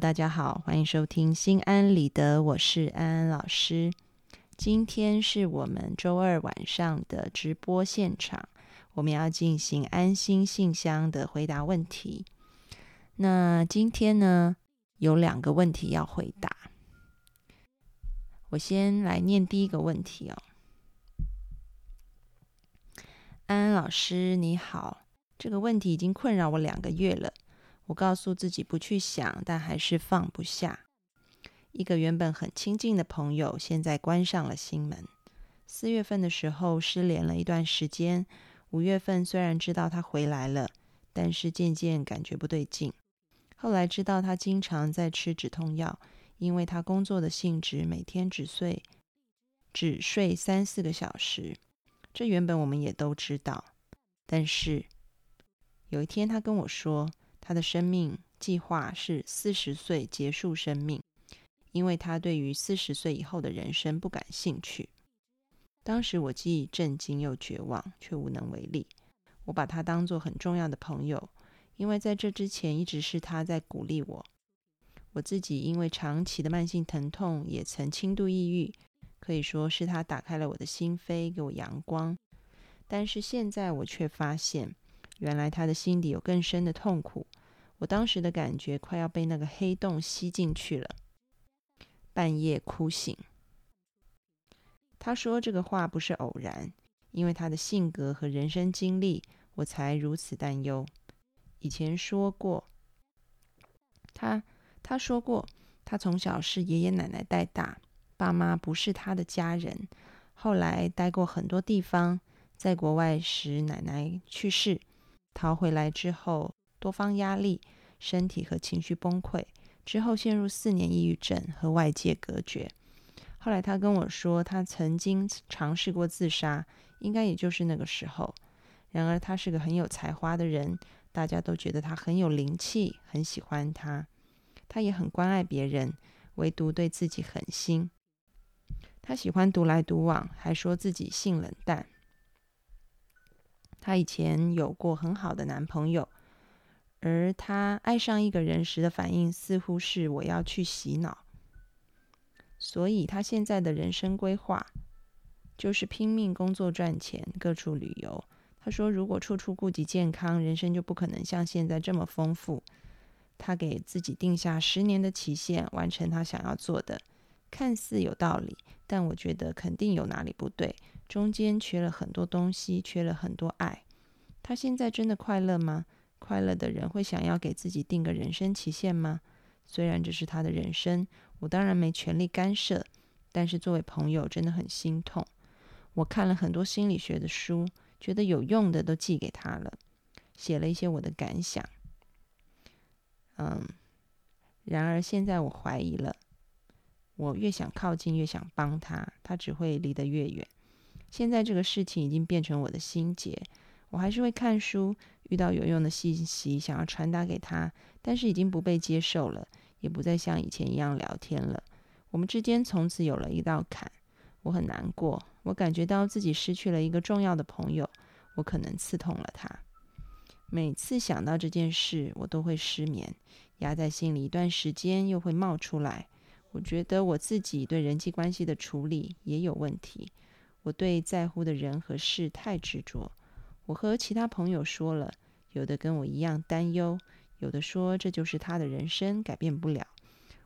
大家好，欢迎收听心安理得，我是安安老师。今天是我们周二晚上的直播现场，我们要进行安心信箱的回答问题。那今天呢，有两个问题要回答。我先来念第一个问题哦。安安老师你好，这个问题已经困扰我两个月了。我告诉自己不去想，但还是放不下。一个原本很亲近的朋友，现在关上了心门。四月份的时候失联了一段时间，五月份虽然知道他回来了，但是渐渐感觉不对劲。后来知道他经常在吃止痛药，因为他工作的性质，每天只睡只睡三四个小时。这原本我们也都知道，但是有一天他跟我说。他的生命计划是四十岁结束生命，因为他对于四十岁以后的人生不感兴趣。当时我既震惊又绝望，却无能为力。我把他当作很重要的朋友，因为在这之前一直是他在鼓励我。我自己因为长期的慢性疼痛，也曾轻度抑郁，可以说是他打开了我的心扉，给我阳光。但是现在我却发现。原来他的心底有更深的痛苦，我当时的感觉快要被那个黑洞吸进去了。半夜哭醒，他说这个话不是偶然，因为他的性格和人生经历，我才如此担忧。以前说过，他他说过，他从小是爷爷奶奶带大，爸妈不是他的家人。后来待过很多地方，在国外时奶奶去世。逃回来之后，多方压力，身体和情绪崩溃，之后陷入四年抑郁症和外界隔绝。后来他跟我说，他曾经尝试过自杀，应该也就是那个时候。然而他是个很有才华的人，大家都觉得他很有灵气，很喜欢他。他也很关爱别人，唯独对自己狠心。他喜欢独来独往，还说自己性冷淡。她以前有过很好的男朋友，而她爱上一个人时的反应似乎是我要去洗脑，所以她现在的人生规划就是拼命工作赚钱，各处旅游。她说，如果处处顾及健康，人生就不可能像现在这么丰富。她给自己定下十年的期限，完成她想要做的，看似有道理，但我觉得肯定有哪里不对。中间缺了很多东西，缺了很多爱。他现在真的快乐吗？快乐的人会想要给自己定个人生期限吗？虽然这是他的人生，我当然没权利干涉。但是作为朋友，真的很心痛。我看了很多心理学的书，觉得有用的都寄给他了，写了一些我的感想。嗯，然而现在我怀疑了。我越想靠近，越想帮他，他只会离得越远。现在这个事情已经变成我的心结，我还是会看书，遇到有用的信息想要传达给他，但是已经不被接受了，也不再像以前一样聊天了。我们之间从此有了一道坎，我很难过，我感觉到自己失去了一个重要的朋友，我可能刺痛了他。每次想到这件事，我都会失眠，压在心里一段时间又会冒出来。我觉得我自己对人际关系的处理也有问题。我对在乎的人和事太执着。我和其他朋友说了，有的跟我一样担忧，有的说这就是他的人生，改变不了。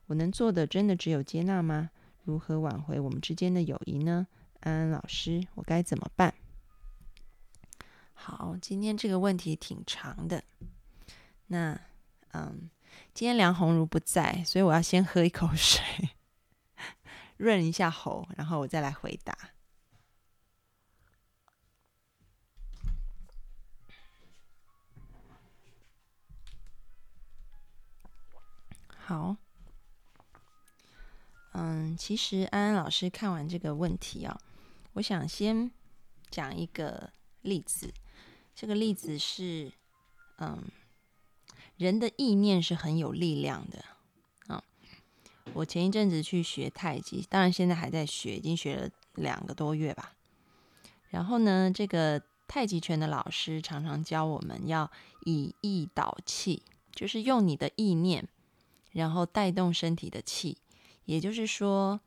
我能做的真的只有接纳吗？如何挽回我们之间的友谊呢？安安老师，我该怎么办？好，今天这个问题挺长的。那，嗯，今天梁红茹不在，所以我要先喝一口水，润一下喉，然后我再来回答。好，嗯，其实安安老师看完这个问题啊，我想先讲一个例子。这个例子是，嗯，人的意念是很有力量的啊。我前一阵子去学太极，当然现在还在学，已经学了两个多月吧。然后呢，这个太极拳的老师常常教我们要以意导气，就是用你的意念。然后带动身体的气。也就是说，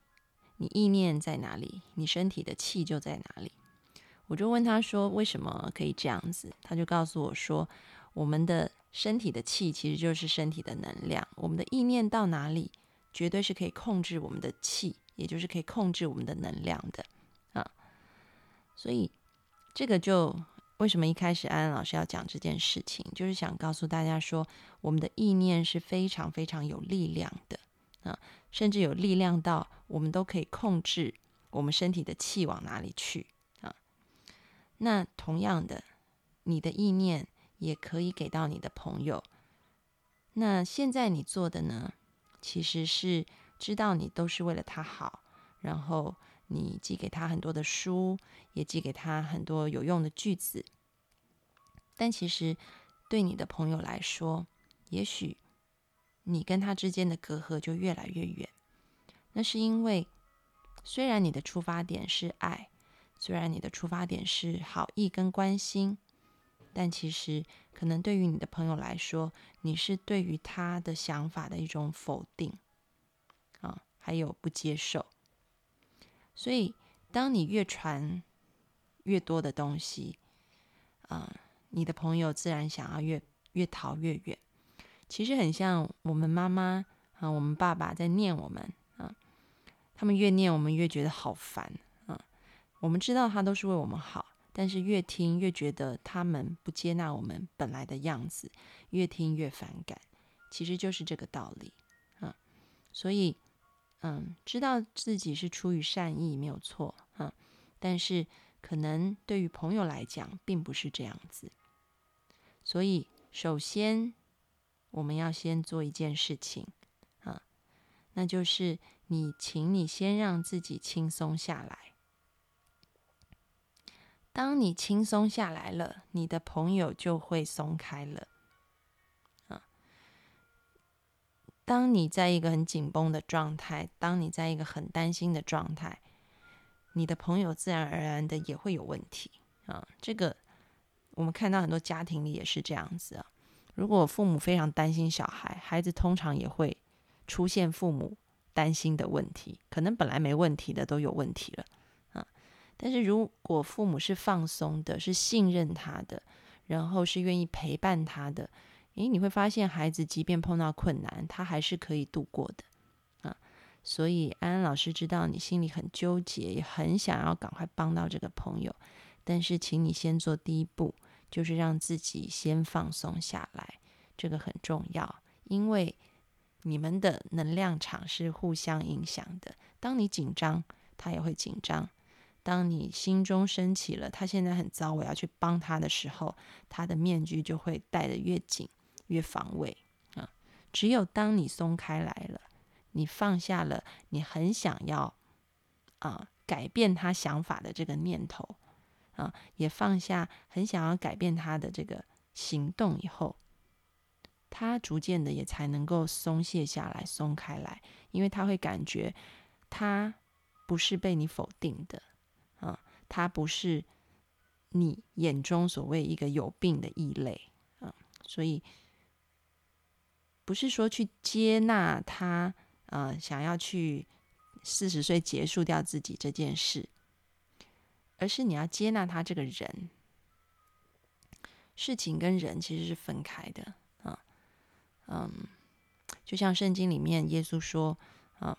你意念在哪里，你身体的气就在哪里。我就问他说：“为什么可以这样子？”他就告诉我说：“我们的身体的气其实就是身体的能量，我们的意念到哪里，绝对是可以控制我们的气，也就是可以控制我们的能量的啊。所以这个就为什么一开始安安老师要讲这件事情，就是想告诉大家说，我们的意念是非常非常有力量的啊，甚至有力量到我们都可以控制我们身体的气往哪里去啊。”那同样的，你的意念也可以给到你的朋友。那现在你做的呢，其实是知道你都是为了他好，然后你寄给他很多的书，也寄给他很多有用的句子。但其实对你的朋友来说，也许你跟他之间的隔阂就越来越远。那是因为，虽然你的出发点是爱。虽然你的出发点是好意跟关心，但其实可能对于你的朋友来说，你是对于他的想法的一种否定啊，还有不接受。所以，当你越传越多的东西，啊，你的朋友自然想要越越逃越远。其实很像我们妈妈啊，我们爸爸在念我们啊，他们越念我们越觉得好烦啊。我们知道他都是为我们好，但是越听越觉得他们不接纳我们本来的样子，越听越反感。其实就是这个道理啊。所以，嗯，知道自己是出于善意没有错啊，但是可能对于朋友来讲并不是这样子。所以，首先我们要先做一件事情啊，那就是你，请你先让自己轻松下来。当你轻松下来了，你的朋友就会松开了。当你在一个很紧绷的状态，当你在一个很担心的状态，你的朋友自然而然的也会有问题啊。这个我们看到很多家庭里也是这样子啊。如果父母非常担心小孩，孩子通常也会出现父母担心的问题，可能本来没问题的都有问题了啊。但是如果父母是放松的，是信任他的，然后是愿意陪伴他的，诶，你会发现孩子即便碰到困难，他还是可以度过的啊。所以安安老师知道你心里很纠结，也很想要赶快帮到这个朋友，但是请你先做第一步，就是让自己先放松下来，这个很重要，因为你们的能量场是互相影响的。当你紧张，他也会紧张。当你心中升起了他现在很糟，我要去帮他的时候，他的面具就会戴得越紧，越防卫啊。只有当你松开来了，你放下了你很想要啊改变他想法的这个念头啊，也放下很想要改变他的这个行动以后，他逐渐的也才能够松懈下来、松开来，因为他会感觉他不是被你否定的。啊，他不是你眼中所谓一个有病的异类啊，所以不是说去接纳他，呃，想要去四十岁结束掉自己这件事，而是你要接纳他这个人。事情跟人其实是分开的啊，嗯，就像圣经里面耶稣说啊，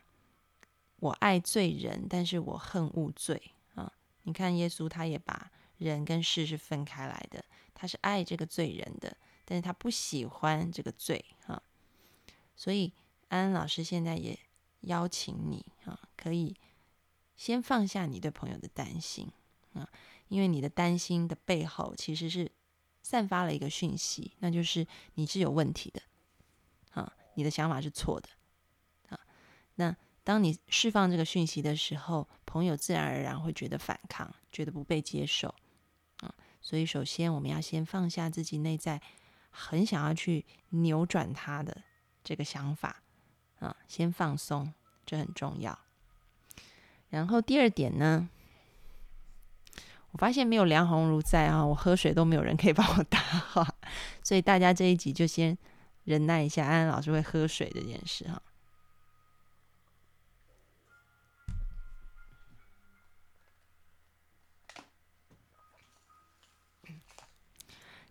我爱罪人，但是我恨恶罪。啊你看，耶稣他也把人跟事是分开来的，他是爱这个罪人的，但是他不喜欢这个罪哈。所以安安老师现在也邀请你啊，可以先放下你对朋友的担心啊，因为你的担心的背后其实是散发了一个讯息，那就是你是有问题的啊，你的想法是错的啊，那。当你释放这个讯息的时候，朋友自然而然会觉得反抗，觉得不被接受啊。所以，首先我们要先放下自己内在很想要去扭转他的这个想法啊，先放松，这很重要。然后第二点呢，我发现没有梁红如在啊，我喝水都没有人可以帮我打话，所以大家这一集就先忍耐一下，安安老师会喝水这件事哈。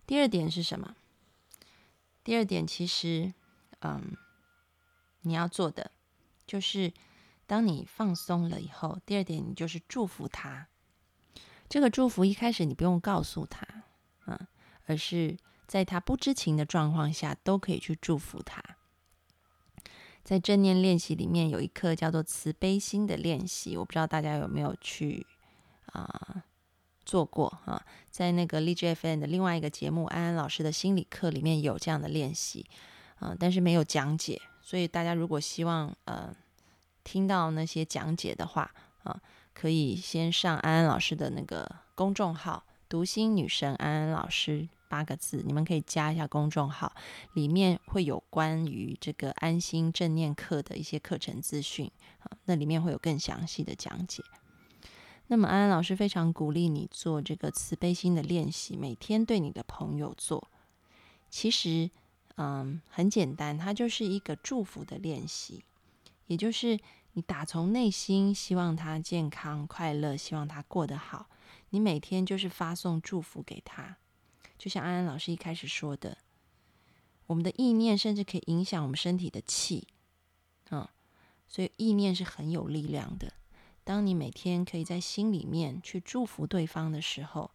第二点是什么？第二点其实，嗯，你要做的就是，当你放松了以后，第二点你就是祝福他。这个祝福一开始你不用告诉他，嗯，而是在他不知情的状况下都可以去祝福他。在正念练习里面有一课叫做慈悲心的练习，我不知道大家有没有去啊。做过啊，在那个励志 FM 的另外一个节目安安老师的心理课里面有这样的练习啊，但是没有讲解，所以大家如果希望呃听到那些讲解的话啊，可以先上安安老师的那个公众号“读心女神安安老师”八个字，你们可以加一下公众号，里面会有关于这个安心正念课的一些课程资讯啊，那里面会有更详细的讲解。那么安安老师非常鼓励你做这个慈悲心的练习，每天对你的朋友做。其实，嗯，很简单，它就是一个祝福的练习，也就是你打从内心希望他健康快乐，希望他过得好。你每天就是发送祝福给他，就像安安老师一开始说的，我们的意念甚至可以影响我们身体的气，嗯，所以意念是很有力量的。当你每天可以在心里面去祝福对方的时候，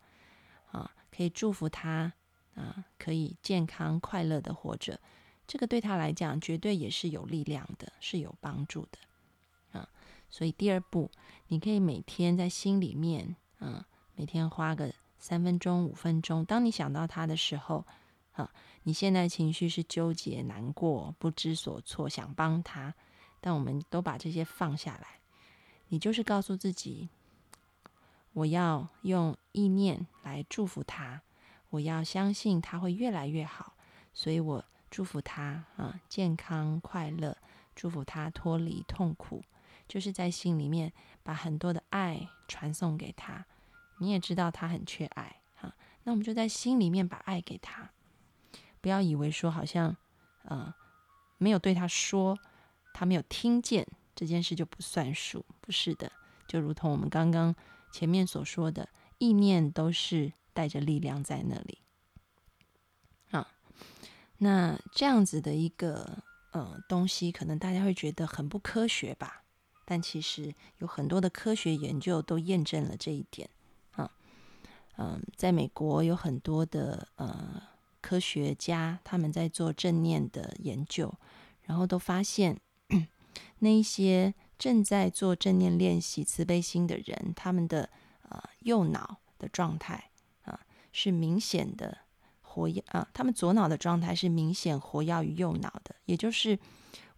啊，可以祝福他啊，可以健康快乐的活着，这个对他来讲绝对也是有力量的，是有帮助的啊。所以第二步，你可以每天在心里面，嗯，每天花个三分钟、五分钟，当你想到他的时候，啊，你现在情绪是纠结、难过、不知所措，想帮他，但我们都把这些放下来。你就是告诉自己，我要用意念来祝福他，我要相信他会越来越好，所以我祝福他啊，健康快乐，祝福他脱离痛苦，就是在心里面把很多的爱传送给他。你也知道他很缺爱哈，那我们就在心里面把爱给他，不要以为说好像呃没有对他说，他没有听见。这件事就不算数，不是的，就如同我们刚刚前面所说的，意念都是带着力量在那里。啊，那这样子的一个呃东西，可能大家会觉得很不科学吧？但其实有很多的科学研究都验证了这一点。啊，嗯，在美国有很多的呃科学家，他们在做正念的研究，然后都发现。那一些正在做正念练习慈悲心的人，他们的呃右脑的状态是明显的活跃啊，他们左脑的状态是明显活跃于右脑的，也就是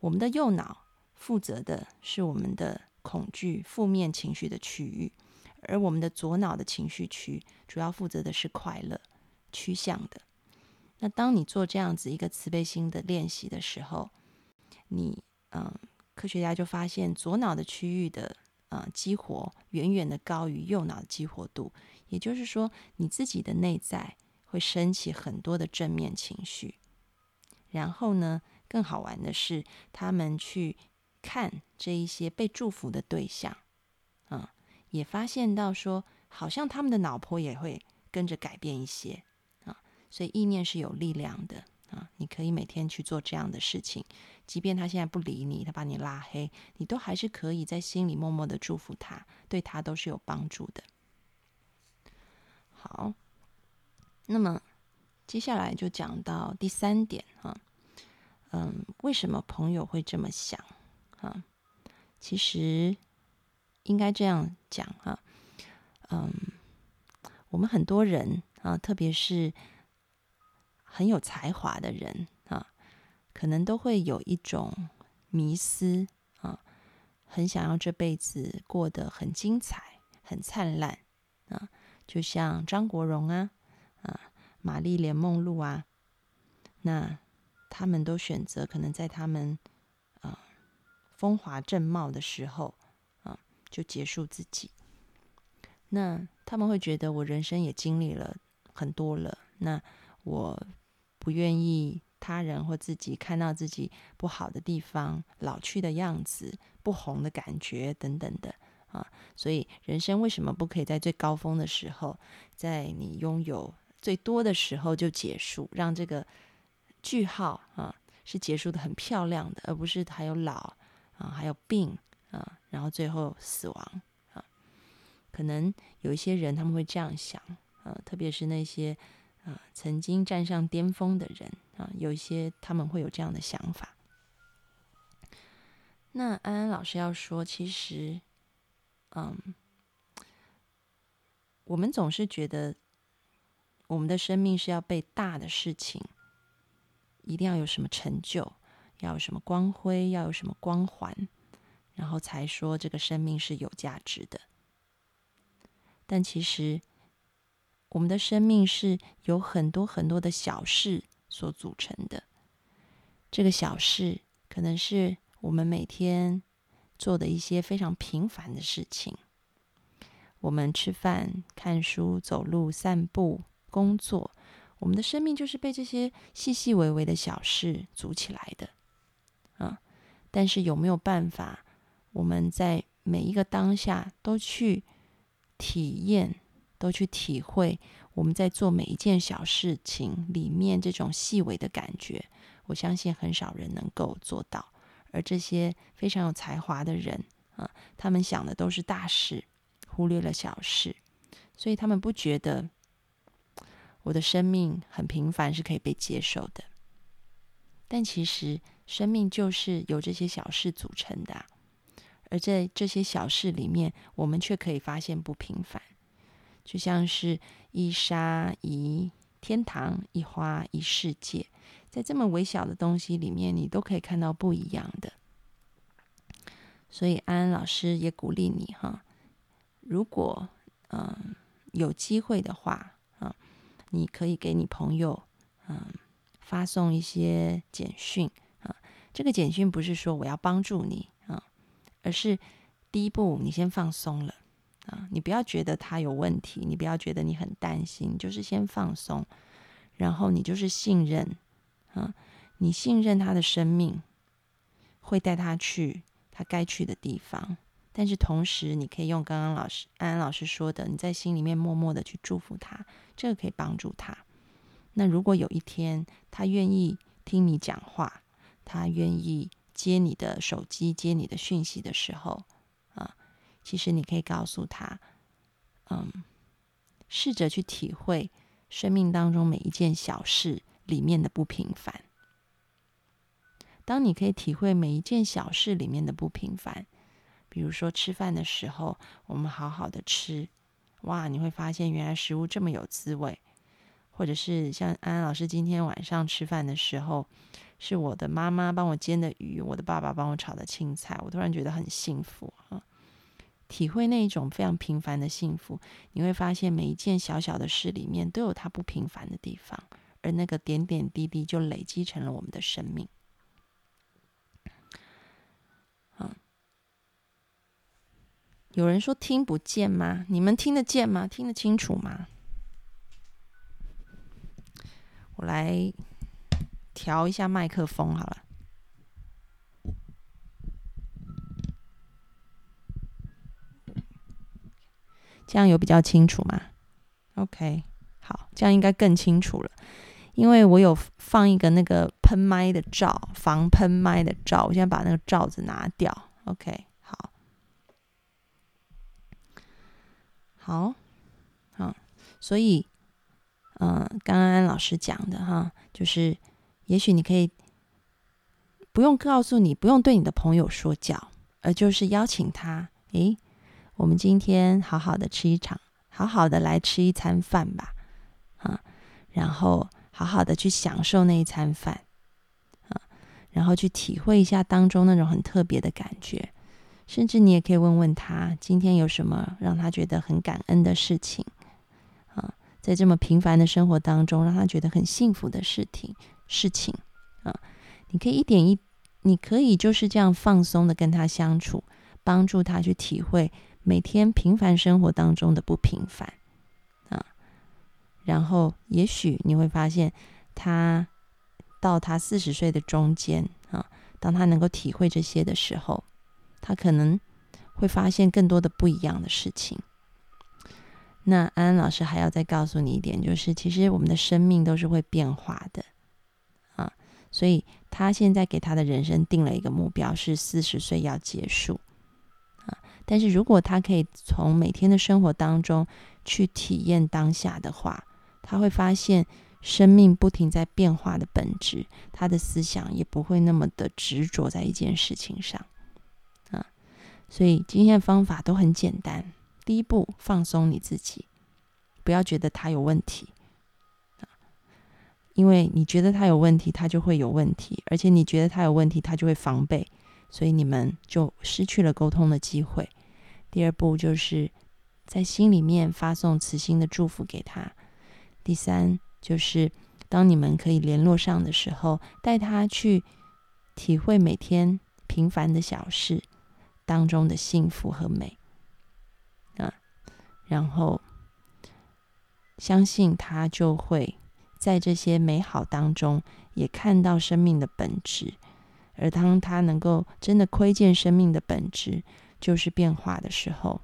我们的右脑负责的是我们的恐惧、负面情绪的区域，而我们的左脑的情绪区主要负责的是快乐趋向的。那当你做这样子一个慈悲心的练习的时候，你嗯。科学家就发现，左脑的区域的呃激活远远的高于右脑的激活度，也就是说，你自己的内在会升起很多的正面情绪。然后呢，更好玩的是，他们去看这一些被祝福的对象，嗯，也发现到说，好像他们的脑波也会跟着改变一些啊，所以意念是有力量的。啊，你可以每天去做这样的事情，即便他现在不理你，他把你拉黑，你都还是可以在心里默默的祝福他，对他都是有帮助的。好，那么接下来就讲到第三点哈，嗯，为什么朋友会这么想啊？其实应该这样讲哈，嗯，我们很多人啊，特别是。很有才华的人啊，可能都会有一种迷思啊，很想要这辈子过得很精彩、很灿烂啊，就像张国荣啊、啊玛丽莲梦露啊，那他们都选择可能在他们啊风华正茂的时候啊就结束自己。那他们会觉得我人生也经历了很多了，那我。不愿意他人或自己看到自己不好的地方、老去的样子、不红的感觉等等的啊。所以，人生为什么不可以在最高峰的时候，在你拥有最多的时候就结束，让这个句号啊是结束的很漂亮的，而不是还有老啊，还有病啊，然后最后死亡啊。可能有一些人他们会这样想啊，特别是那些。啊，曾经站上巅峰的人啊，有一些他们会有这样的想法。那安安老师要说，其实，嗯，我们总是觉得我们的生命是要被大的事情，一定要有什么成就，要有什么光辉，要有什么光环，然后才说这个生命是有价值的。但其实。我们的生命是由很多很多的小事所组成的。这个小事可能是我们每天做的一些非常平凡的事情。我们吃饭、看书、走路、散步、工作，我们的生命就是被这些细细微微的小事组起来的。啊！但是有没有办法，我们在每一个当下都去体验？都去体会我们在做每一件小事情里面这种细微的感觉，我相信很少人能够做到。而这些非常有才华的人啊，他们想的都是大事，忽略了小事，所以他们不觉得我的生命很平凡是可以被接受的。但其实生命就是由这些小事组成的，而在这些小事里面，我们却可以发现不平凡。就像是一沙一天堂，一花一世界，在这么微小的东西里面，你都可以看到不一样的。所以安安老师也鼓励你哈，如果嗯有机会的话啊，你可以给你朋友嗯发送一些简讯啊。这个简讯不是说我要帮助你啊，而是第一步你先放松了。啊，你不要觉得他有问题，你不要觉得你很担心，就是先放松，然后你就是信任，啊，你信任他的生命会带他去他该去的地方，但是同时你可以用刚刚老师安安老师说的，你在心里面默默的去祝福他，这个可以帮助他。那如果有一天他愿意听你讲话，他愿意接你的手机接你的讯息的时候。啊其实你可以告诉他，嗯，试着去体会生命当中每一件小事里面的不平凡。当你可以体会每一件小事里面的不平凡，比如说吃饭的时候，我们好好的吃，哇，你会发现原来食物这么有滋味。或者是像安安老师今天晚上吃饭的时候，是我的妈妈帮我煎的鱼，我的爸爸帮我炒的青菜，我突然觉得很幸福啊。体会那一种非常平凡的幸福，你会发现每一件小小的事里面都有它不平凡的地方，而那个点点滴滴就累积成了我们的生命。嗯，有人说听不见吗？你们听得见吗？听得清楚吗？我来调一下麦克风好了。这样有比较清楚吗？OK，好，这样应该更清楚了，因为我有放一个那个喷麦的罩，防喷麦的罩，我现在把那个罩子拿掉。OK，好，好，好，所以，嗯，刚刚安老师讲的哈，就是也许你可以不用告诉你，不用对你的朋友说教，而就是邀请他，诶。我们今天好好的吃一场，好好的来吃一餐饭吧，啊，然后好好的去享受那一餐饭，啊，然后去体会一下当中那种很特别的感觉，甚至你也可以问问他今天有什么让他觉得很感恩的事情，啊，在这么平凡的生活当中让他觉得很幸福的事情事情，啊，你可以一点一，你可以就是这样放松的跟他相处，帮助他去体会。每天平凡生活当中的不平凡，然后也许你会发现，他到他四十岁的中间啊，当他能够体会这些的时候，他可能会发现更多的不一样的事情。那安安老师还要再告诉你一点，就是其实我们的生命都是会变化的啊，所以他现在给他的人生定了一个目标，是四十岁要结束啊。但是如果他可以从每天的生活当中去体验当下的话，他会发现生命不停在变化的本质，他的思想也不会那么的执着在一件事情上啊。所以今天的方法都很简单。第一步，放松你自己，不要觉得他有问题，因为你觉得他有问题，他就会有问题，而且你觉得他有问题，他就会防备，所以你们就失去了沟通的机会。第二步就是在心里面发送慈心的祝福给他。第三就是当你们可以联络上的时候，带他去体会每天平凡的小事当中的幸福和美。啊然后，相信他就会在这些美好当中也看到生命的本质。而当他能够真的窥见生命的本质就是变化的时候，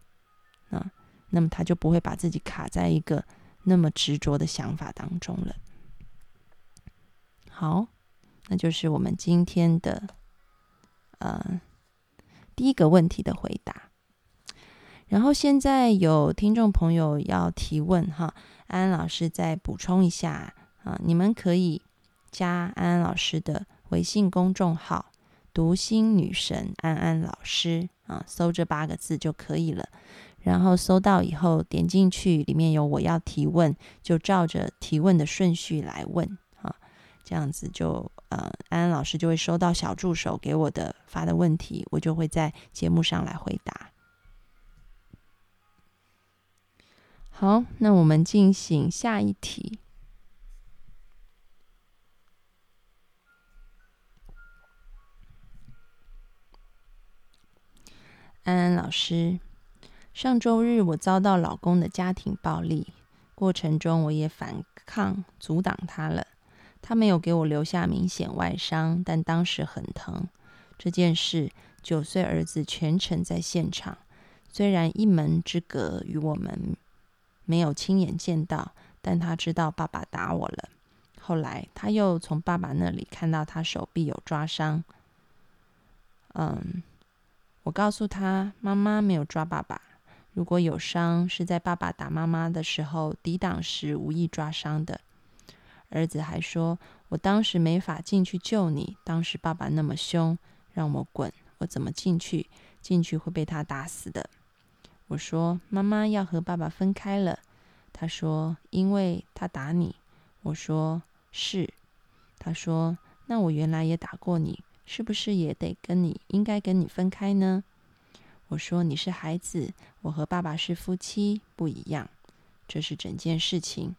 啊，那么他就不会把自己卡在一个那么执着的想法当中了。好，那就是我们今天的呃第一个问题的回答。然后现在有听众朋友要提问哈，安安老师再补充一下啊，你们可以加安安老师的微信公众号“读心女神安安老师”啊，搜这八个字就可以了。然后搜到以后点进去，里面有我要提问，就照着提问的顺序来问啊，这样子就呃，安安老师就会收到小助手给我的发的问题，我就会在节目上来回答。好，那我们进行下一题。安安老师，上周日我遭到老公的家庭暴力，过程中我也反抗阻挡他了。他没有给我留下明显外伤，但当时很疼。这件事，九岁儿子全程在现场，虽然一门之隔与我们。没有亲眼见到，但他知道爸爸打我了。后来他又从爸爸那里看到他手臂有抓伤。嗯，我告诉他，妈妈没有抓爸爸。如果有伤，是在爸爸打妈妈的时候抵挡时无意抓伤的。儿子还说，我当时没法进去救你，当时爸爸那么凶，让我滚，我怎么进去？进去会被他打死的。我说：“妈妈要和爸爸分开了。”他说：“因为他打你。”我说：“是。”他说：“那我原来也打过你，是不是也得跟你应该跟你分开呢？”我说：“你是孩子，我和爸爸是夫妻，不一样。这是整件事情。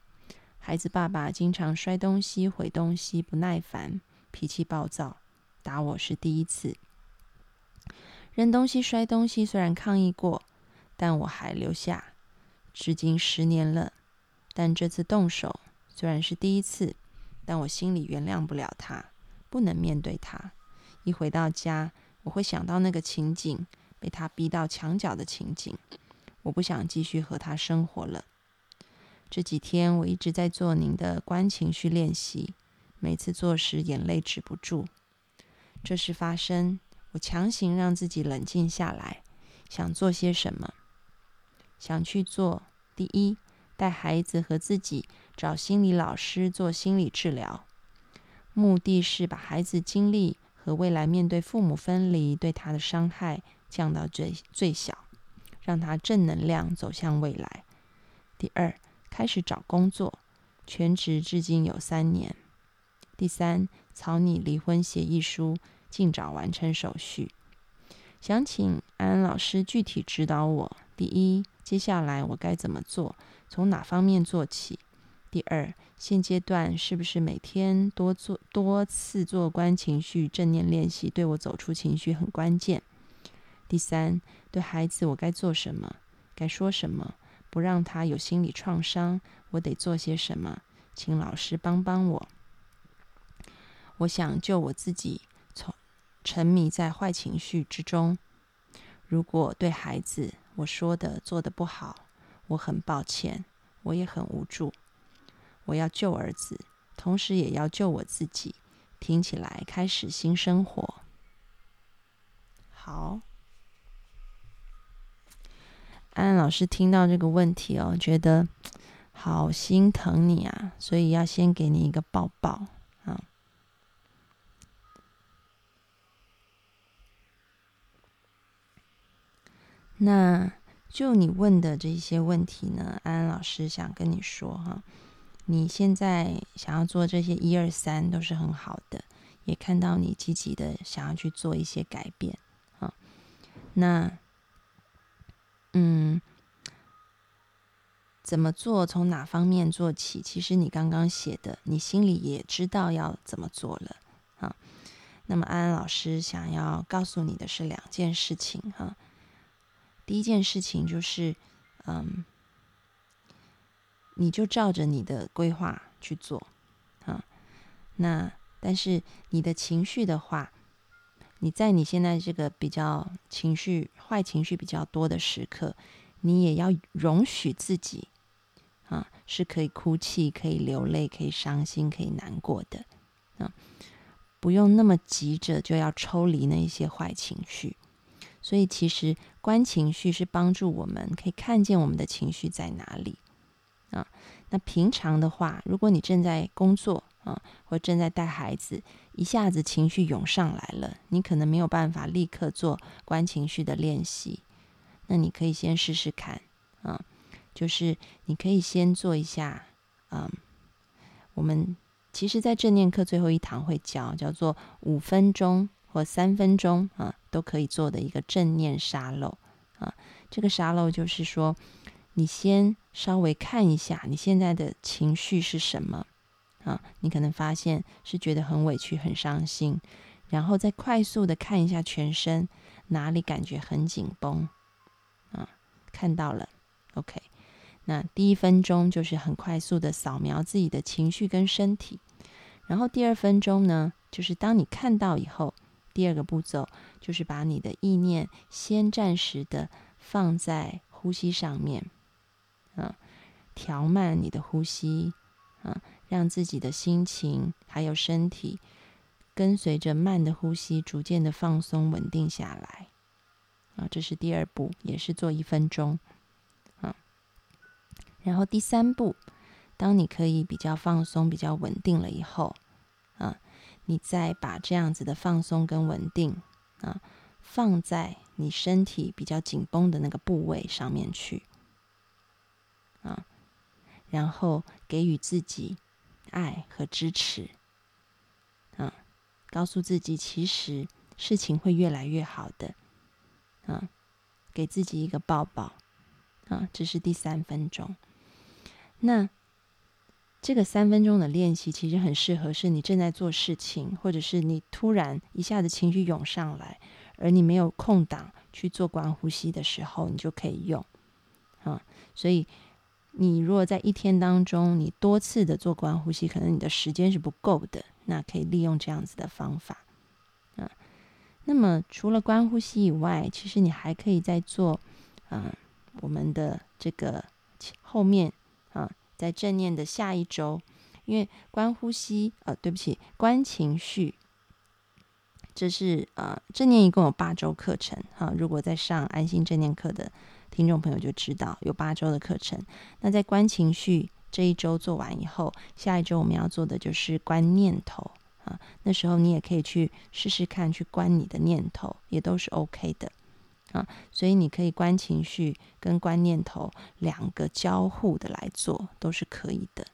孩子爸爸经常摔东西、毁东西，不耐烦，脾气暴躁，打我是第一次。扔东西、摔东西，虽然抗议过。”但我还留下，至今十年了。但这次动手虽然是第一次，但我心里原谅不了他，不能面对他。一回到家，我会想到那个情景，被他逼到墙角的情景。我不想继续和他生活了。这几天我一直在做您的观情绪练习，每次做时眼泪止不住。这事发生，我强行让自己冷静下来，想做些什么。想去做第一，带孩子和自己找心理老师做心理治疗，目的是把孩子经历和未来面对父母分离对他的伤害降到最最小，让他正能量走向未来。第二，开始找工作，全职至今有三年。第三，草拟离婚协议书，尽早完成手续。想请安老师具体指导我。第一。接下来我该怎么做？从哪方面做起？第二，现阶段是不是每天多做多次做观情绪正念练习，对我走出情绪很关键？第三，对孩子我该做什么？该说什么？不让他有心理创伤，我得做些什么？请老师帮帮我。我想救我自己，从沉迷在坏情绪之中。如果对孩子我说的做的不好，我很抱歉，我也很无助。我要救儿子，同时也要救我自己。听起来开始新生活。好，安安老师听到这个问题哦，觉得好心疼你啊，所以要先给你一个抱抱啊。那就你问的这些问题呢，安安老师想跟你说哈，你现在想要做这些一二三都是很好的，也看到你积极的想要去做一些改变啊。那，嗯，怎么做？从哪方面做起？其实你刚刚写的，你心里也知道要怎么做了啊。那么安安老师想要告诉你的是两件事情哈。第一件事情就是，嗯，你就照着你的规划去做，啊，那但是你的情绪的话，你在你现在这个比较情绪坏情绪比较多的时刻，你也要容许自己，啊，是可以哭泣、可以流泪、可以伤心、可以难过的，啊，不用那么急着就要抽离那一些坏情绪。所以，其实观情绪是帮助我们可以看见我们的情绪在哪里啊。那平常的话，如果你正在工作啊，或正在带孩子，一下子情绪涌上来了，你可能没有办法立刻做观情绪的练习。那你可以先试试看啊，就是你可以先做一下，嗯，我们其实，在正念课最后一堂会教，叫做五分钟。或三分钟啊，都可以做的一个正念沙漏啊。这个沙漏就是说，你先稍微看一下你现在的情绪是什么啊。你可能发现是觉得很委屈、很伤心，然后再快速的看一下全身哪里感觉很紧绷啊。看到了，OK。那第一分钟就是很快速的扫描自己的情绪跟身体，然后第二分钟呢，就是当你看到以后。第二个步骤就是把你的意念先暂时的放在呼吸上面，啊，调慢你的呼吸，啊，让自己的心情还有身体跟随着慢的呼吸逐渐的放松稳定下来，啊，这是第二步，也是做一分钟，啊，然后第三步，当你可以比较放松、比较稳定了以后，啊。你再把这样子的放松跟稳定啊，放在你身体比较紧绷的那个部位上面去啊，然后给予自己爱和支持啊，告诉自己其实事情会越来越好的啊，给自己一个抱抱啊，这是第三分钟，那。这个三分钟的练习其实很适合，是你正在做事情，或者是你突然一下子情绪涌上来，而你没有空档去做观呼吸的时候，你就可以用啊。所以你如果在一天当中你多次的做观呼吸，可能你的时间是不够的，那可以利用这样子的方法啊。那么除了观呼吸以外，其实你还可以再做啊，我们的这个后面啊。在正念的下一周，因为观呼吸，呃，对不起，观情绪，这是呃正念一共有八周课程哈。如果在上安心正念课的听众朋友就知道有八周的课程。那在观情绪这一周做完以后，下一周我们要做的就是观念头啊。那时候你也可以去试试看，去观你的念头，也都是 OK 的。啊，所以你可以观情绪跟观念头两个交互的来做，都是可以的。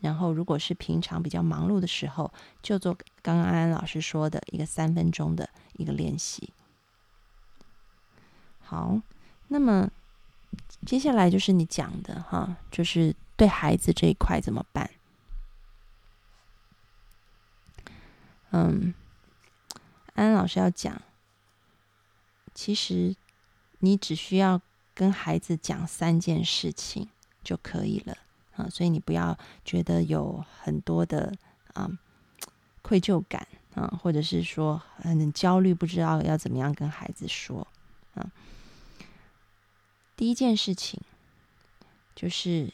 然后，如果是平常比较忙碌的时候，就做刚刚安安老师说的一个三分钟的一个练习。好，那么接下来就是你讲的哈，就是对孩子这一块怎么办？嗯，安安老师要讲，其实。你只需要跟孩子讲三件事情就可以了啊，所以你不要觉得有很多的啊愧疚感啊，或者是说很焦虑，不知道要怎么样跟孩子说啊。第一件事情就是，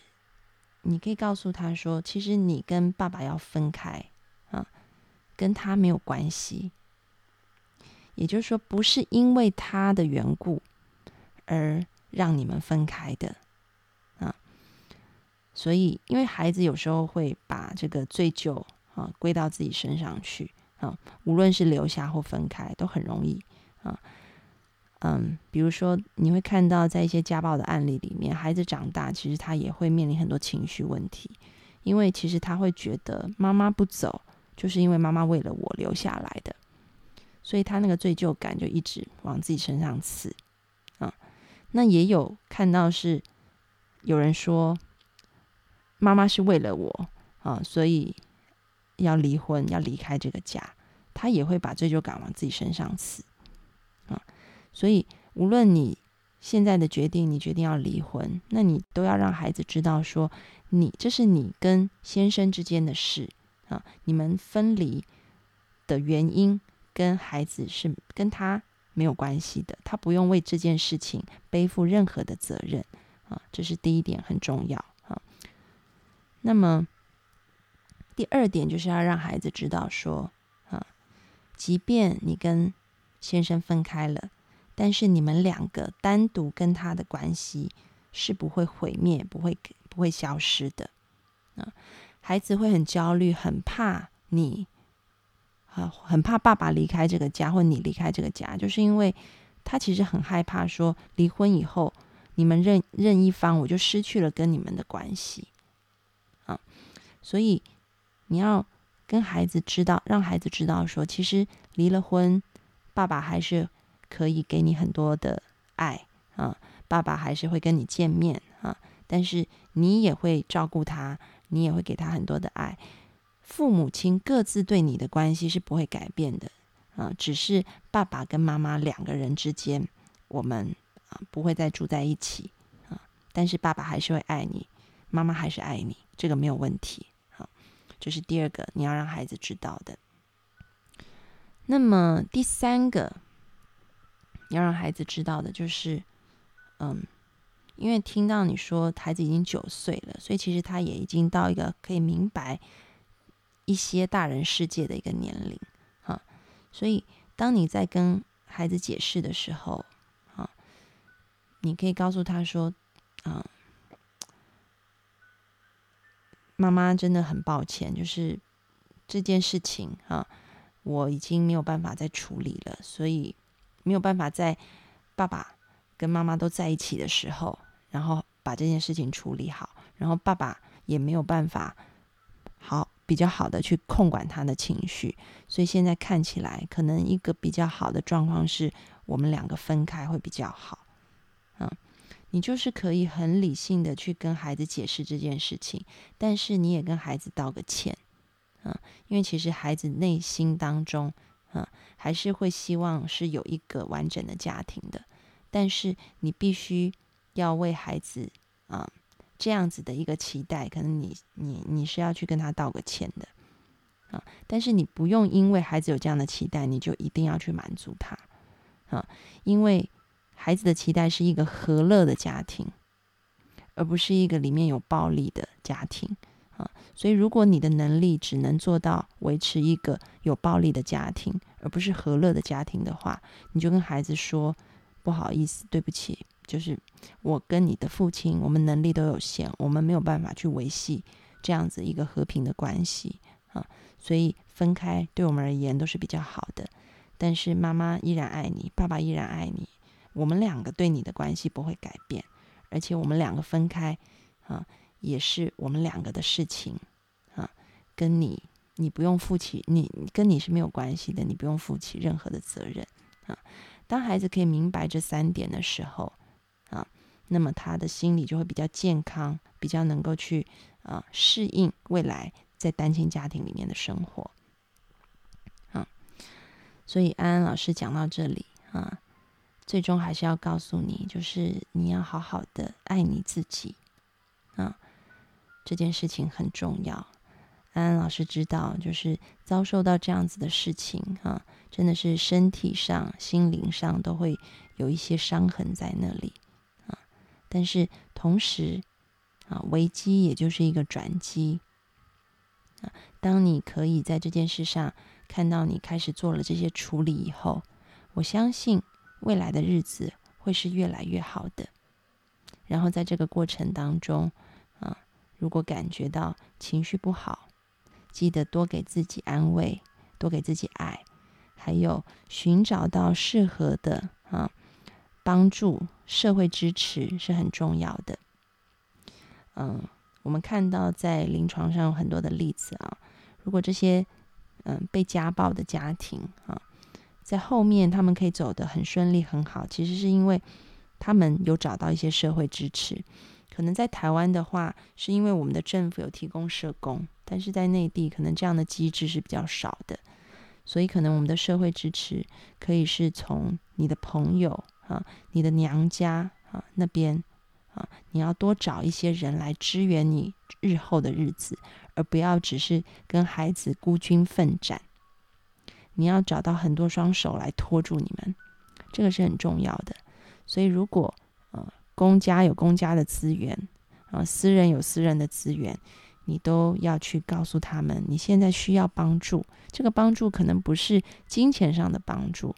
你可以告诉他说，其实你跟爸爸要分开啊，跟他没有关系。也就是说，不是因为他的缘故而让你们分开的啊。所以，因为孩子有时候会把这个罪疚啊归到自己身上去啊，无论是留下或分开，都很容易啊。嗯，比如说，你会看到在一些家暴的案例里面，孩子长大其实他也会面临很多情绪问题，因为其实他会觉得妈妈不走，就是因为妈妈为了我留下来的。所以他那个罪疚感就一直往自己身上刺，啊，那也有看到是有人说妈妈是为了我啊，所以要离婚要离开这个家，他也会把罪疚感往自己身上刺，所以无论你现在的决定，你决定要离婚，那你都要让孩子知道说，你这是你跟先生之间的事啊，你们分离的原因。跟孩子是跟他没有关系的，他不用为这件事情背负任何的责任啊，这是第一点很重要啊。那么第二点就是要让孩子知道说啊，即便你跟先生分开了，但是你们两个单独跟他的关系是不会毁灭、不会不会消失的啊。孩子会很焦虑，很怕你。啊，很怕爸爸离开这个家，或你离开这个家，就是因为他其实很害怕说离婚以后，你们任任一方，我就失去了跟你们的关系啊。所以你要跟孩子知道，让孩子知道说，其实离了婚，爸爸还是可以给你很多的爱啊，爸爸还是会跟你见面啊，但是你也会照顾他，你也会给他很多的爱。父母亲各自对你的关系是不会改变的啊，只是爸爸跟妈妈两个人之间，我们啊不会再住在一起啊，但是爸爸还是会爱你，妈妈还是爱你，这个没有问题啊。这是第二个你要让孩子知道的。那么第三个要让孩子知道的就是，嗯，因为听到你说孩子已经九岁了，所以其实他也已经到一个可以明白。一些大人世界的一个年龄，哈，所以当你在跟孩子解释的时候，啊，你可以告诉他说，啊，妈妈真的很抱歉，就是这件事情，啊，我已经没有办法再处理了，所以没有办法在爸爸跟妈妈都在一起的时候，然后把这件事情处理好，然后爸爸也没有办法好。比较好的去控管他的情绪，所以现在看起来，可能一个比较好的状况是我们两个分开会比较好。嗯，你就是可以很理性的去跟孩子解释这件事情，但是你也跟孩子道个歉。嗯，因为其实孩子内心当中，嗯，还是会希望是有一个完整的家庭的，但是你必须要为孩子，啊。这样子的一个期待，可能你你你是要去跟他道个歉的啊，但是你不用因为孩子有这样的期待，你就一定要去满足他啊，因为孩子的期待是一个和乐的家庭，而不是一个里面有暴力的家庭。所以，如果你的能力只能做到维持一个有暴力的家庭，而不是和乐的家庭的话，你就跟孩子说不好意思，对不起。就是我跟你的父亲，我们能力都有限，我们没有办法去维系这样子一个和平的关系啊，所以分开对我们而言都是比较好的。但是妈妈依然爱你，爸爸依然爱你，我们两个对你的关系不会改变，而且我们两个分开啊，也是我们两个的事情啊，跟你你不用负起，你跟你是没有关系的，你不用负起任何的责任啊。当孩子可以明白这三点的时候。啊，那么他的心理就会比较健康，比较能够去啊适应未来在单亲家庭里面的生活。啊，所以安安老师讲到这里啊，最终还是要告诉你，就是你要好好的爱你自己啊，这件事情很重要。安安老师知道，就是遭受到这样子的事情啊，真的是身体上、心灵上都会有一些伤痕在那里啊。但是同时啊，危机也就是一个转机啊。当你可以在这件事上看到你开始做了这些处理以后，我相信未来的日子会是越来越好的。然后在这个过程当中，如果感觉到情绪不好，记得多给自己安慰，多给自己爱，还有寻找到适合的啊帮助、社会支持是很重要的。嗯，我们看到在临床上有很多的例子啊，如果这些嗯被家暴的家庭啊，在后面他们可以走得很顺利、很好，其实是因为。他们有找到一些社会支持，可能在台湾的话，是因为我们的政府有提供社工，但是在内地可能这样的机制是比较少的，所以可能我们的社会支持可以是从你的朋友啊、你的娘家啊那边啊，你要多找一些人来支援你日后的日子，而不要只是跟孩子孤军奋战，你要找到很多双手来拖住你们，这个是很重要的。所以，如果公家有公家的资源，啊私人有私人的资源，你都要去告诉他们，你现在需要帮助。这个帮助可能不是金钱上的帮助，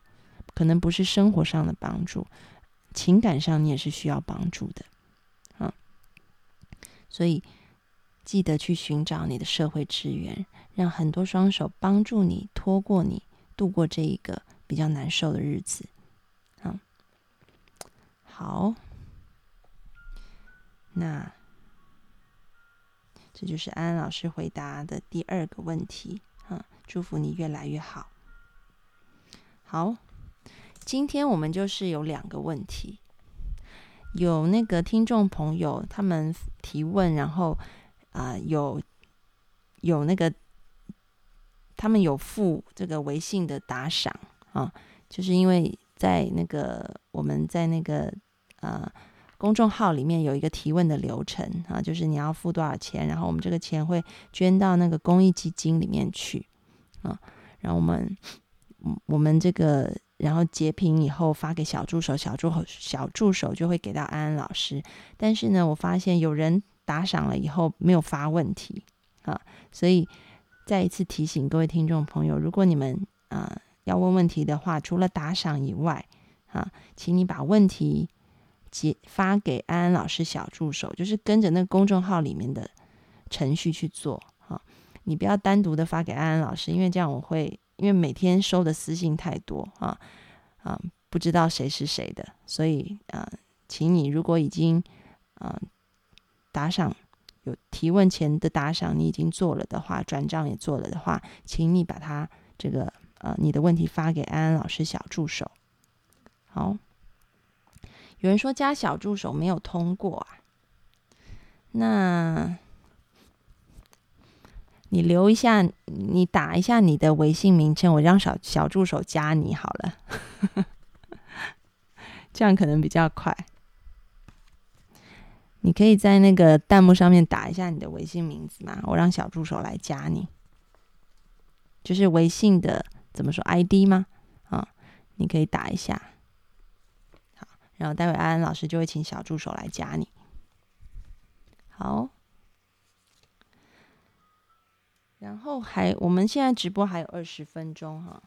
可能不是生活上的帮助，情感上你也是需要帮助的，啊。所以记得去寻找你的社会资源，让很多双手帮助你拖过你度过这一个比较难受的日子。好，那这就是安安老师回答的第二个问题。嗯，祝福你越来越好。好，今天我们就是有两个问题，有那个听众朋友他们提问，然后啊有有那个他们有付这个微信的打赏啊，就是因为在那个我们在那个。呃，公众号里面有一个提问的流程啊，就是你要付多少钱，然后我们这个钱会捐到那个公益基金里面去啊。然后我们，我们这个然后截屏以后发给小助手，小助手小助手就会给到安安老师。但是呢，我发现有人打赏了以后没有发问题啊，所以再一次提醒各位听众朋友，如果你们啊要问问题的话，除了打赏以外啊，请你把问题。发给安安老师小助手，就是跟着那公众号里面的程序去做啊。你不要单独的发给安安老师，因为这样我会因为每天收的私信太多啊啊，不知道谁是谁的，所以啊，请你如果已经啊打赏有提问前的打赏你已经做了的话，转账也做了的话，请你把它这个呃你的问题发给安安老师小助手，好。有人说加小助手没有通过啊，那你留一下，你打一下你的微信名称，我让小小助手加你好了，这样可能比较快。你可以在那个弹幕上面打一下你的微信名字嘛，我让小助手来加你，就是微信的怎么说 ID 吗？啊，你可以打一下。然后待会安安老师就会请小助手来加你。好，然后还我们现在直播还有二十分钟哈，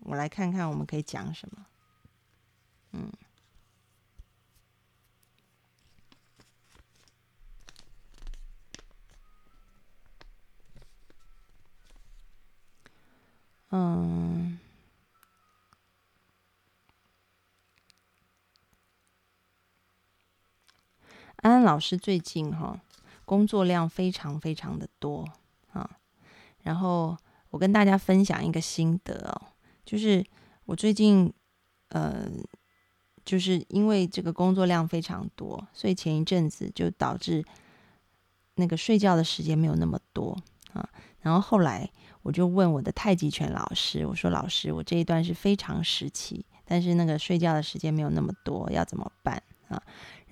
我来看看我们可以讲什么。嗯，嗯。老师最近哈工作量非常非常的多啊，然后我跟大家分享一个心得哦，就是我最近呃，就是因为这个工作量非常多，所以前一阵子就导致那个睡觉的时间没有那么多啊。然后后来我就问我的太极拳老师，我说老师，我这一段是非常时期，但是那个睡觉的时间没有那么多，要怎么办啊？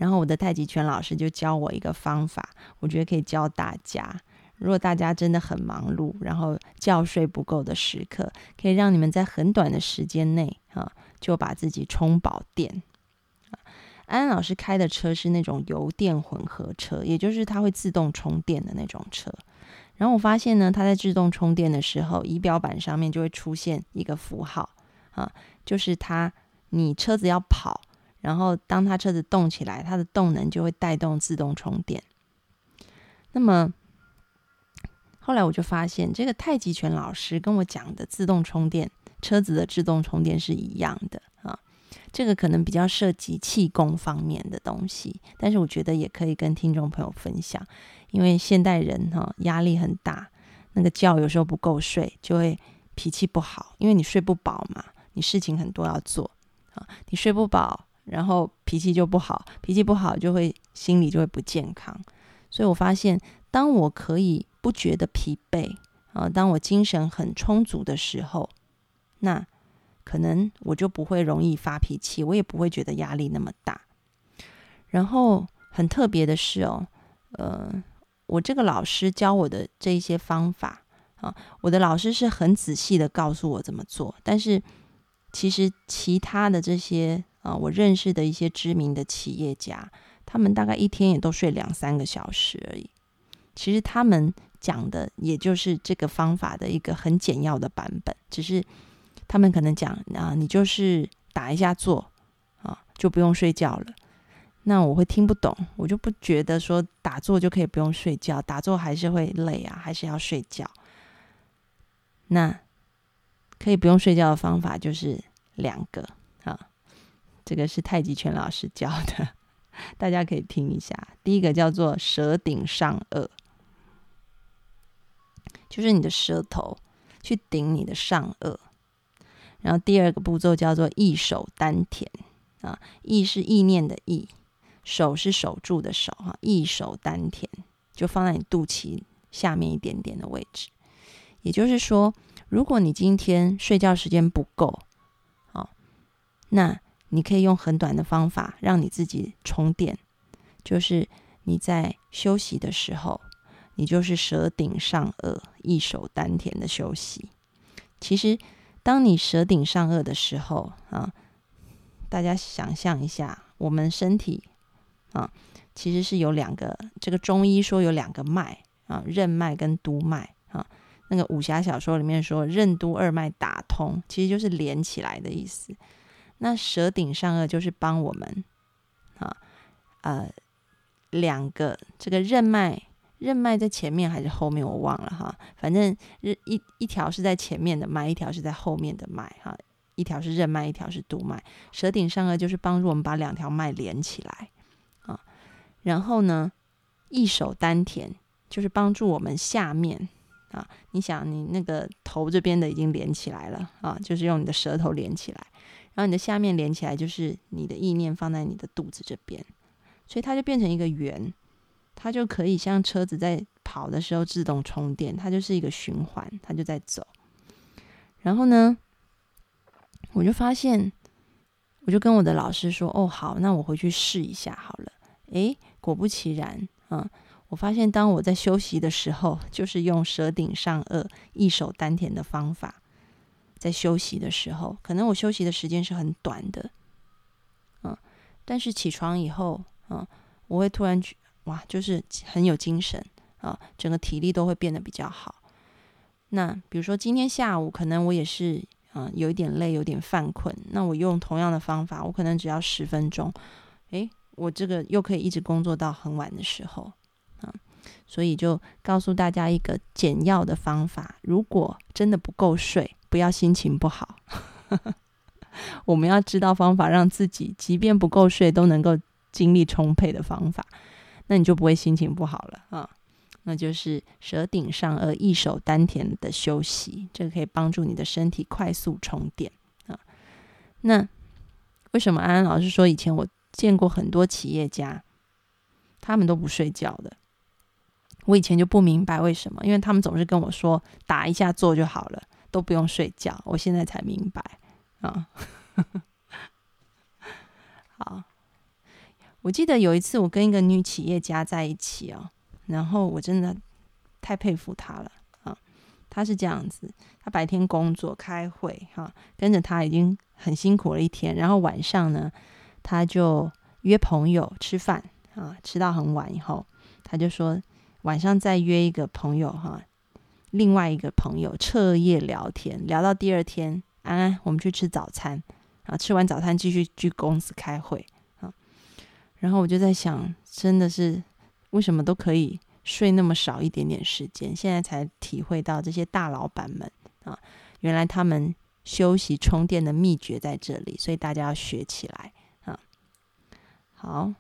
然后我的太极拳老师就教我一个方法，我觉得可以教大家。如果大家真的很忙碌，然后觉睡不够的时刻，可以让你们在很短的时间内啊，就把自己充饱电。安安老师开的车是那种油电混合车，也就是它会自动充电的那种车。然后我发现呢，它在自动充电的时候，仪表板上面就会出现一个符号啊，就是它你车子要跑，然后当它车子动起来，它的动能就会带动自动充电。那么后来我就发现，这个太极拳老师跟我讲的自动充电车子的自动充电是一样的啊。这个可能比较涉及气功方面的东西，但是我觉得也可以跟听众朋友分享。因为现代人哈压力很大，那个觉有时候不够睡，就会脾气不好。因为你睡不饱嘛，你事情很多要做啊，你睡不饱，然后脾气就不好，脾气不好就会心理就会不健康。所以我发现，当我可以不觉得疲惫啊，当我精神很充足的时候，那可能我就不会容易发脾气，我也不会觉得压力那么大。然后很特别的是哦，呃。我这个老师教我的这一些方法啊，我的老师是很仔细的告诉我怎么做。但是其实其他的这些啊，我认识的一些知名的企业家，他们大概一天也都睡两三个小时而已。其实他们讲的也就是这个方法的一个很简要的版本，只是他们可能讲啊，你就是打一下坐啊，就不用睡觉了。那我会听不懂，我就不觉得说打坐就可以不用睡觉，打坐还是会累啊，还是要睡觉。那可以不用睡觉的方法就是两个，这个是太极拳老师教的，大家可以听一下。第一个叫做舌顶上颚，就是你的舌头去顶你的上颚，然后第二个步骤叫做意守丹田啊，意是意念的意。手是守住的手哈，一手丹田就放在你肚脐下面一点点的位置。也就是说，如果你今天睡觉时间不够，好，那你可以用很短的方法让你自己充电，就是你在休息的时候，你就是舌顶上颚，一手丹田的休息。其实，当你舌顶上颚的时候啊，大家想象一下，我们身体。啊，其实是有两个，这个中医说有两个脉啊，任脉跟督脉啊。那个武侠小说里面说任督二脉打通，其实就是连起来的意思。那舌顶上颚就是帮我们啊，呃，两个这个任脉，任脉在前面还是后面我忘了哈，反正一一一条是在前面的脉，一条是在后面的脉哈，一条是任脉，一条是督脉。舌顶上颚就是帮助我们把两条脉连起来啊。然后呢，一手丹田就是帮助我们下面啊。你想，你那个头这边的已经连起来了啊，就是用你的舌头连起来，然后你的下面连起来，就是你的意念放在你的肚子这边，所以它就变成一个圆，它就可以像车子在跑的时候自动充电，它就是一个循环，它就在走。然后呢，我就发现，我就跟我的老师说：“哦，好，那我回去试一下好了。”诶，果不其然，嗯，我发现当我在休息的时候，就是用舌顶上颚、一手丹田的方法，在休息的时候，可能我休息的时间是很短的，嗯，但是起床以后，嗯，我会突然觉哇，就是很有精神啊，整个体力都会变得比较好。那比如说今天下午，可能我也是，嗯，有一点累，有点犯困，那我用同样的方法，我可能只要十分钟，诶。我这个又可以一直工作到很晚的时候，啊，所以就告诉大家一个简要的方法：如果真的不够睡，不要心情不好。我们要知道方法，让自己即便不够睡都能够精力充沛的方法，那你就不会心情不好了啊。那就是舌顶上颚，一手丹田的休息，这个可以帮助你的身体快速充电啊。那为什么安安老师说以前我？见过很多企业家，他们都不睡觉的。我以前就不明白为什么，因为他们总是跟我说打一下坐就好了，都不用睡觉。我现在才明白啊。好，我记得有一次我跟一个女企业家在一起哦，然后我真的太佩服她了啊！她是这样子，她白天工作开会哈，跟着他已经很辛苦了一天，然后晚上呢，她就约朋友吃饭啊，吃到很晚以后，她就说晚上再约一个朋友哈，另外一个朋友彻夜聊天，聊到第二天，安安，我们去吃早餐啊，吃完早餐继续去公司开会啊，然后我就在想，真的是为什么都可以。睡那么少一点点时间，现在才体会到这些大老板们啊，原来他们休息充电的秘诀在这里，所以大家要学起来啊。好，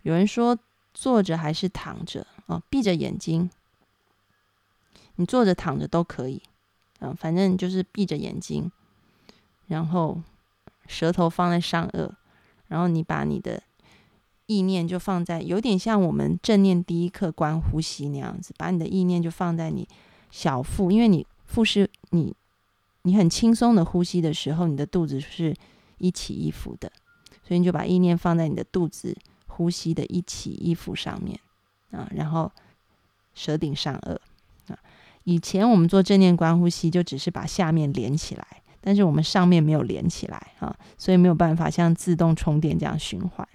有人说坐着还是躺着啊？闭着眼睛，你坐着躺着都可以，嗯，反正就是闭着眼睛，然后舌头放在上颚，然后你把你的。意念就放在有点像我们正念第一课观呼吸那样子，把你的意念就放在你小腹，因为你腹式你你很轻松的呼吸的时候，你的肚子是一起一伏的，所以你就把意念放在你的肚子呼吸的一起一伏上面啊，然后舌顶上颚。以前我们做正念观呼吸，就只是把下面连起来，但是我们上面没有连起来啊，所以没有办法像自动充电这样循环。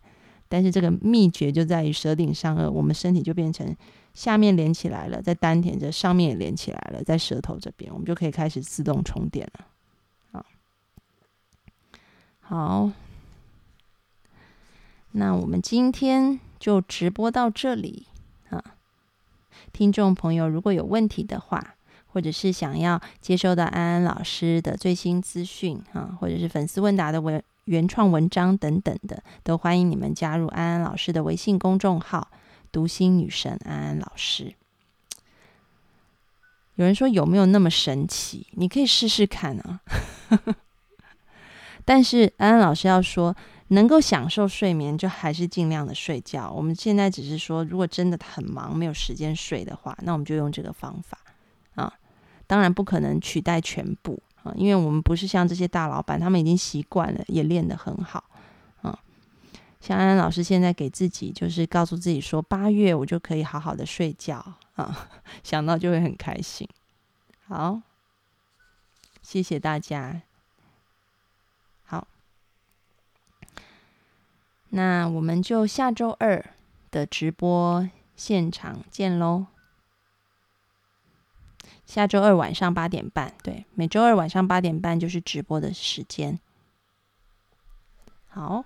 但是这个秘诀就在于舌顶上颚，我们身体就变成下面连起来了，在丹田这上面也连起来了，在舌头这边，我们就可以开始自动充电了。好，好，那我们今天就直播到这里。听众朋友，如果有问题的话，或者是想要接收到安安老师的最新资讯啊，或者是粉丝问答的文。原创文章等等的，都欢迎你们加入安安老师的微信公众号“读心女神安安老师”。有人说有没有那么神奇？你可以试试看啊。但是安安老师要说，能够享受睡眠，就还是尽量的睡觉。我们现在只是说，如果真的很忙，没有时间睡的话，那我们就用这个方法啊。当然不可能取代全部。啊，因为我们不是像这些大老板，他们已经习惯了，也练得很好。啊，像安安老师现在给自己就是告诉自己说，八月我就可以好好的睡觉啊，想到就会很开心。好，谢谢大家。那我们就下周二的直播现场见喽。下周二晚上八点半，对，每周二晚上八点半就是直播的时间。好，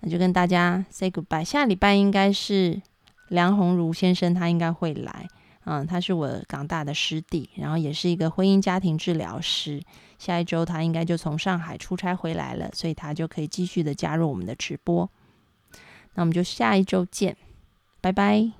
那就跟大家 say goodbye。下礼拜应该是梁鸿儒先生，他应该会来。嗯，他是我港大的师弟，然后也是一个婚姻家庭治疗师。下一周他应该就从上海出差回来了，所以他就可以继续的加入我们的直播。那我们就下一周见，拜拜。